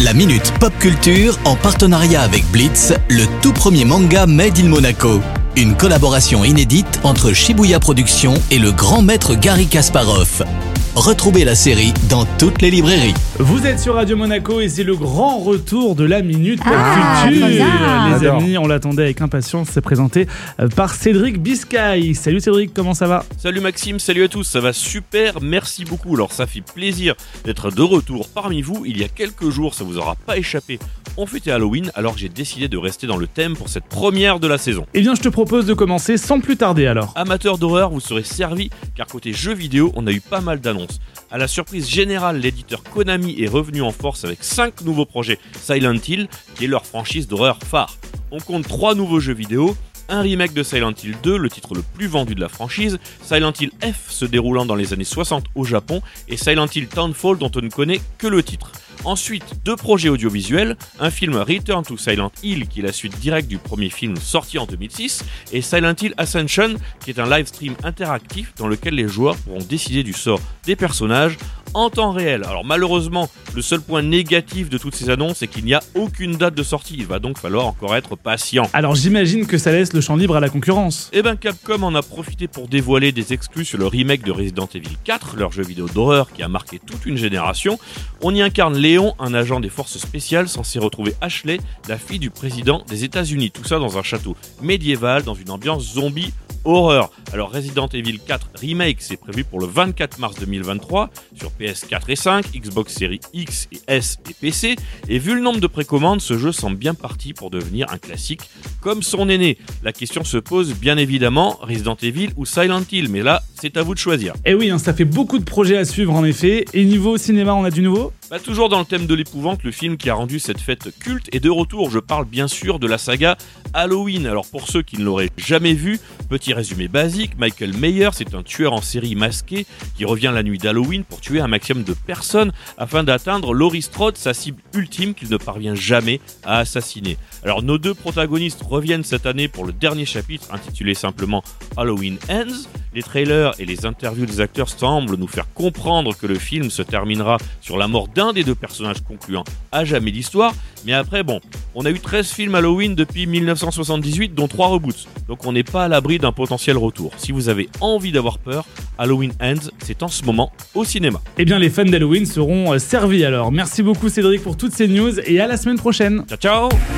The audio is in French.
La Minute Pop Culture en partenariat avec Blitz, le tout premier manga Made in Monaco. Une collaboration inédite entre Shibuya Productions et le grand maître Gary Kasparov. Retrouvez la série dans toutes les librairies. Vous êtes sur Radio Monaco et c'est le grand retour de la Minute Pop Ah, Culture. Les J'adore. amis, on l'attendait avec impatience. C'est présenté euh, par Cédric Biscay. Salut Cédric, comment ça va? Salut Maxime, salut à tous, ça va super, merci beaucoup. Alors ça fait plaisir d'être de retour parmi vous. Il y a quelques jours, ça vous aura pas échappé. On fêtait Halloween alors que j'ai décidé de rester dans le thème pour cette première de la saison. Eh bien, je te propose de commencer sans plus tarder alors. Amateurs d'horreur, vous serez servis car côté jeux vidéo, on a eu pas mal d'annonces. À la surprise générale, l'éditeur Konami est revenu en force avec 5 nouveaux projets. Silent Hill, qui est leur franchise d'horreur phare. On compte 3 nouveaux jeux vidéo, un remake de Silent Hill 2, le titre le plus vendu de la franchise, Silent Hill F se déroulant dans les années 60 au Japon, et Silent Hill Townfall dont on ne connaît que le titre. Ensuite, deux projets audiovisuels, un film Return to Silent Hill qui est la suite directe du premier film sorti en 2006, et Silent Hill Ascension qui est un live stream interactif dans lequel les joueurs pourront décider du sort des personnages en temps réel. Alors malheureusement, le seul point négatif de toutes ces annonces est qu'il n'y a aucune date de sortie, il va donc falloir encore être patient. Alors, j'imagine que ça laisse le champ libre à la concurrence. Eh ben Capcom en a profité pour dévoiler des exclus sur le remake de Resident Evil 4, leur jeu vidéo d'horreur qui a marqué toute une génération. On y incarne Léon, un agent des forces spéciales censé retrouver Ashley, la fille du président des États-Unis. Tout ça dans un château médiéval, dans une ambiance zombie horreur. Alors Resident Evil 4 Remake, c'est prévu pour le 24 mars 2023 sur PS4 et 5, Xbox Series X et S et PC. Et vu le nombre de précommandes, ce jeu semble bien parti pour devenir un classique comme son aîné. La question se pose bien évidemment Resident Evil ou Silent Hill, mais là c'est à vous de choisir. Eh oui, hein, ça fait beaucoup de projets à suivre en effet. Et niveau cinéma, on a du nouveau? Bah, toujours dans le thème de l'épouvante, le film qui a rendu cette fête culte est de retour. Je parle bien sûr de la saga Halloween. Alors pour ceux qui ne l'auraient jamais vu, petit résumé basique, Michael Myers est un tueur en série masqué qui revient la nuit d'Halloween pour tuer un maximum de personnes afin d'atteindre Laurie Strode, sa cible ultime qu'il ne parvient jamais à assassiner. Alors nos deux protagonistes reviennent cette année pour le dernier chapitre intitulé simplement Halloween Ends. Les trailers et les interviews des acteurs semblent nous faire comprendre que le film se terminera sur la mort d'un des deux personnages concluant à jamais l'histoire. Mais après, bon, on a eu 13 films Halloween depuis 1978, dont 3 reboots. Donc on n'est pas à l'abri d'un potentiel retour. Si vous avez envie d'avoir peur, Halloween Ends, c'est en ce moment au cinéma. Eh bien, les fans d'Halloween seront euh, servis alors. Merci beaucoup Cédric pour toutes ces news et à la semaine prochaine. Ciao ciao